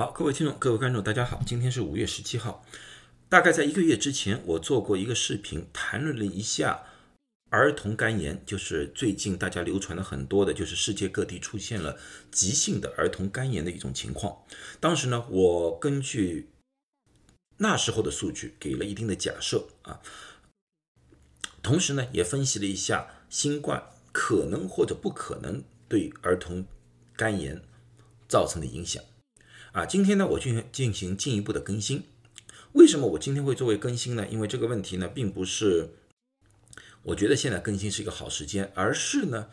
好，各位听众、各位观众，大家好，今天是五月十七号。大概在一个月之前，我做过一个视频，谈论了一下儿童肝炎，就是最近大家流传的很多的，就是世界各地出现了急性的儿童肝炎的一种情况。当时呢，我根据那时候的数据给了一定的假设啊，同时呢，也分析了一下新冠可能或者不可能对儿童肝炎造成的影响。啊，今天呢，我进行进行进一步的更新。为什么我今天会作为更新呢？因为这个问题呢，并不是我觉得现在更新是一个好时间，而是呢，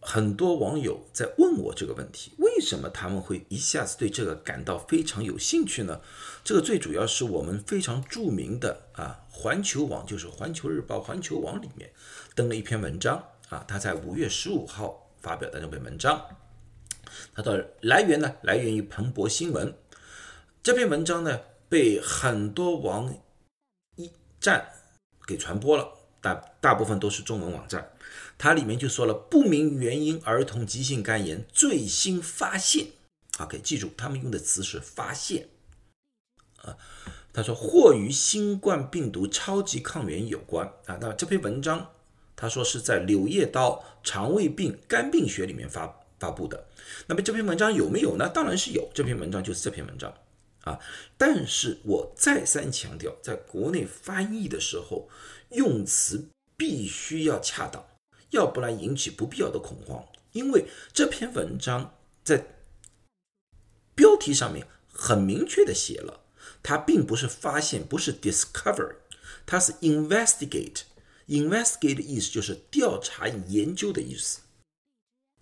很多网友在问我这个问题：为什么他们会一下子对这个感到非常有兴趣呢？这个最主要是我们非常著名的啊，环球网就是环球日报、环球网里面登了一篇文章啊，他在五月十五号发表的那篇文章。它的来源呢，来源于彭博新闻。这篇文章呢，被很多网一站给传播了，大大部分都是中文网站。它里面就说了，不明原因儿童急性肝炎最新发现。OK，记住，他们用的词是发现。啊，他说或与新冠病毒超级抗原有关。啊，那这篇文章他说是在《柳叶刀肠胃病肝病学》里面发布。发布的，那么这篇文章有没有呢？当然是有，这篇文章就是这篇文章啊。但是我再三强调，在国内翻译的时候，用词必须要恰当，要不然引起不必要的恐慌。因为这篇文章在标题上面很明确的写了，它并不是发现，不是 discover，它是 investigate。investigate 的意思就是调查、研究的意思。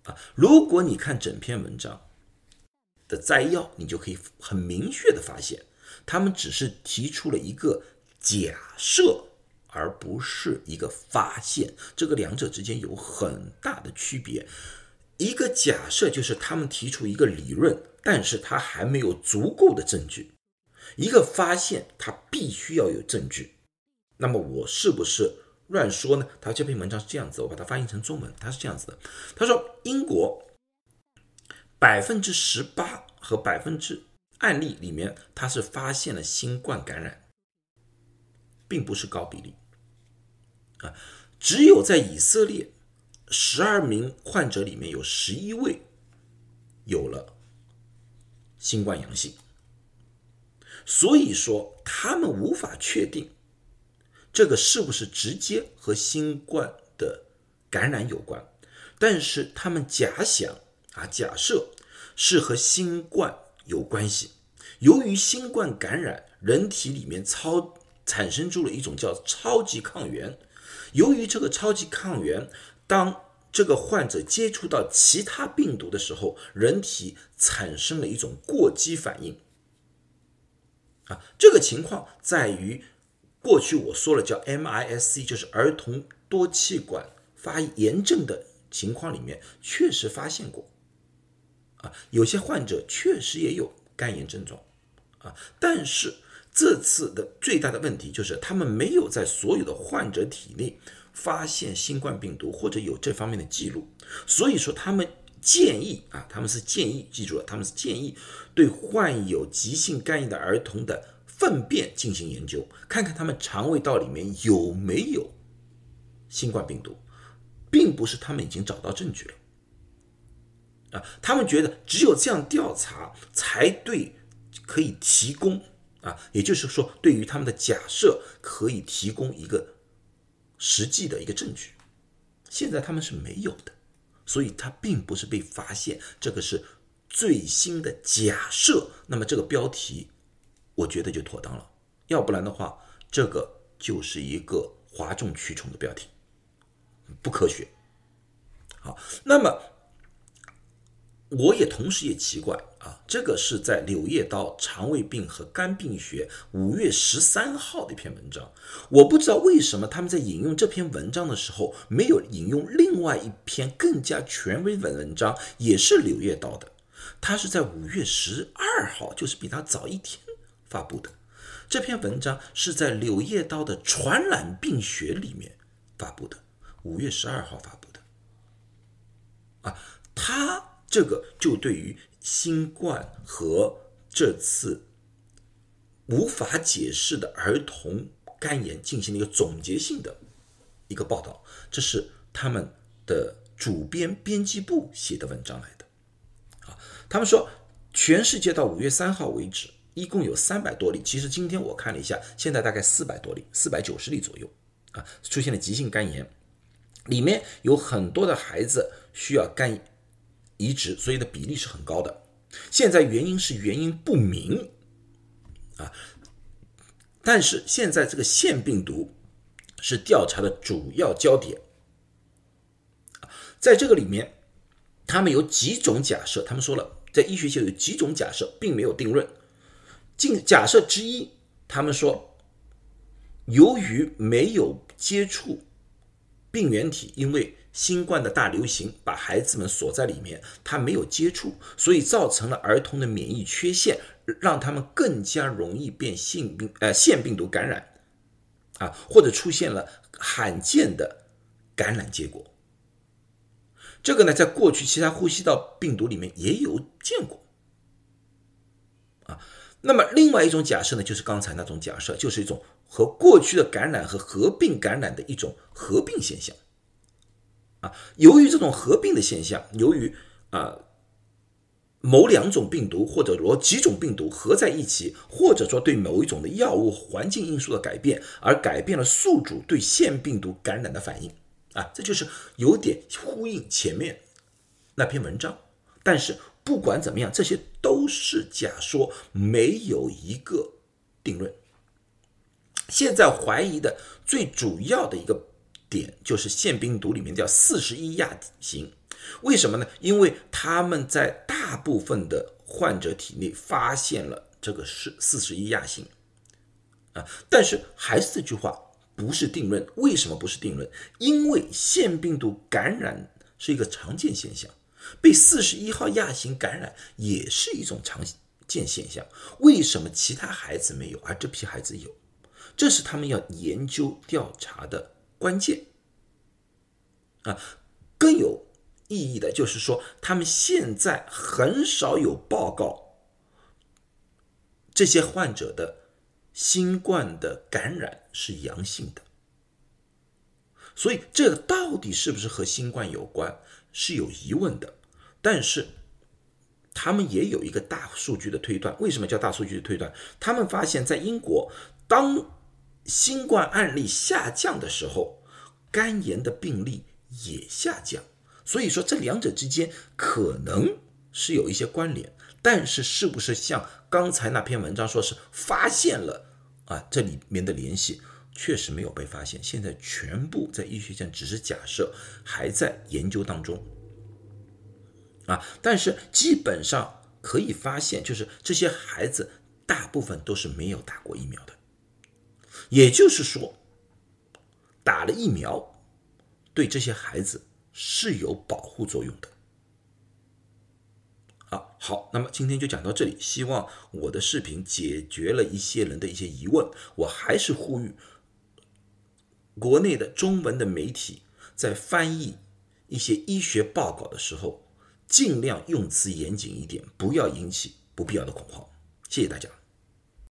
啊，如果你看整篇文章的摘要，你就可以很明确的发现，他们只是提出了一个假设，而不是一个发现。这个两者之间有很大的区别。一个假设就是他们提出一个理论，但是他还没有足够的证据；一个发现，他必须要有证据。那么我是不是？乱说呢？他这篇文章是这样子，我把它翻译成中文，他是这样子的：他说，英国百分之十八和百分之案例里面，他是发现了新冠感染，并不是高比例啊。只有在以色列，十二名患者里面有十一位有了新冠阳性，所以说他们无法确定。这个是不是直接和新冠的感染有关？但是他们假想啊，假设是和新冠有关系。由于新冠感染，人体里面超产生出了一种叫超级抗原。由于这个超级抗原，当这个患者接触到其他病毒的时候，人体产生了一种过激反应。啊，这个情况在于。过去我说了叫 MIS-C，就是儿童多气管发炎症的情况里面确实发现过，啊，有些患者确实也有肝炎症状，啊，但是这次的最大的问题就是他们没有在所有的患者体内发现新冠病毒或者有这方面的记录，所以说他们建议啊，他们是建议，记住了，他们是建议对患有急性肝炎的儿童的。粪便进行研究，看看他们肠胃道里面有没有新冠病毒，并不是他们已经找到证据了啊。他们觉得只有这样调查才对，可以提供啊，也就是说，对于他们的假设可以提供一个实际的一个证据。现在他们是没有的，所以它并不是被发现，这个是最新的假设。那么这个标题。我觉得就妥当了，要不然的话，这个就是一个哗众取宠的标题，不科学。好，那么我也同时也奇怪啊，这个是在《柳叶刀肠胃病和肝病学》五月十三号的一篇文章，我不知道为什么他们在引用这篇文章的时候，没有引用另外一篇更加权威的文章，也是《柳叶刀》的，它是在五月十二号，就是比他早一天。发布的这篇文章是在《柳叶刀的传染病学》里面发布的，五月十二号发布的。啊，他这个就对于新冠和这次无法解释的儿童肝炎进行了一个总结性的一个报道，这是他们的主编编辑部写的文章来的。啊，他们说，全世界到五月三号为止，一共有三百多例。其实今天我看了一下，现在大概四百多例，四百九十例左右啊，出现了急性肝炎，里面有很多的孩子需要肝移植，所以的比例是很高的。现在原因是原因不明啊，但是现在这个腺病毒是调查的主要焦点在这个里面，他们有几种假设，他们说了，在医学界有几种假设，并没有定论。进假设之一，他们说，由于没有接触病原体，因为新冠的大流行把孩子们锁在里面，他没有接触，所以造成了儿童的免疫缺陷，让他们更加容易变性病呃腺病毒感染，啊，或者出现了罕见的感染结果。这个呢，在过去其他呼吸道病毒里面也有见过，那么另外一种假设呢，就是刚才那种假设，就是一种和过去的感染和合并感染的一种合并现象。啊由于这种合并的现象，由于啊某两种病毒或者说几种病毒合在一起，或者说对某一种的药物环境因素的改变，而改变了宿主对腺病毒感染的反应啊，这就是有点呼应前面那篇文章。但是不管怎么样，这些都是假说，没有一个定论。现在怀疑的最主要的一个。点就是腺病毒里面叫四十一亚型，为什么呢？因为他们在大部分的患者体内发现了这个是四十一亚型啊，但是还是这句话，不是定论。为什么不是定论？因为腺病毒感染是一个常见现象，被四十一号亚型感染也是一种常见现象。为什么其他孩子没有，而这批孩子有？这是他们要研究调查的。关键啊，更有意义的就是说，他们现在很少有报告这些患者的新冠的感染是阳性的，所以这个到底是不是和新冠有关是有疑问的。但是他们也有一个大数据的推断，为什么叫大数据的推断？他们发现，在英国当。新冠案例下降的时候，肝炎的病例也下降，所以说这两者之间可能是有一些关联，但是是不是像刚才那篇文章说是发现了啊？这里面的联系确实没有被发现，现在全部在医学上只是假设，还在研究当中啊。但是基本上可以发现，就是这些孩子大部分都是没有打过疫苗的。也就是说，打了疫苗对这些孩子是有保护作用的。啊，好，那么今天就讲到这里。希望我的视频解决了一些人的一些疑问。我还是呼吁国内的中文的媒体在翻译一些医学报告的时候，尽量用词严谨一点，不要引起不必要的恐慌。谢谢大家。